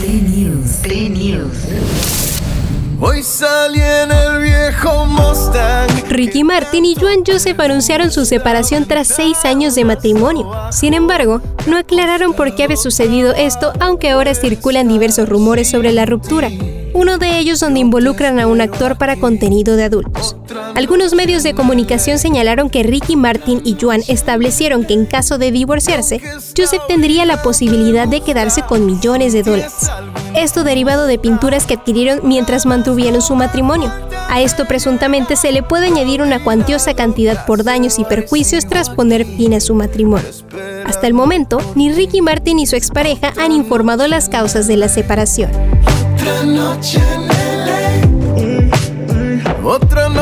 T-News. T-News. Hoy salí en el viejo Mustang. Ricky Martin y Joan Joseph anunciaron su separación tras seis años de matrimonio. Sin embargo, no aclararon por qué había sucedido esto, aunque ahora circulan diversos rumores sobre la ruptura. Uno de ellos donde involucran a un actor para contenido de adultos. Algunos medios de comunicación señalaron que Ricky Martin y Joan establecieron que en caso de divorciarse, Joseph tendría la posibilidad de quedarse con millones de dólares esto derivado de pinturas que adquirieron mientras mantuvieron su matrimonio. A esto presuntamente se le puede añadir una cuantiosa cantidad por daños y perjuicios tras poner fin a su matrimonio. Hasta el momento, ni Ricky Martin ni su expareja han informado las causas de la separación.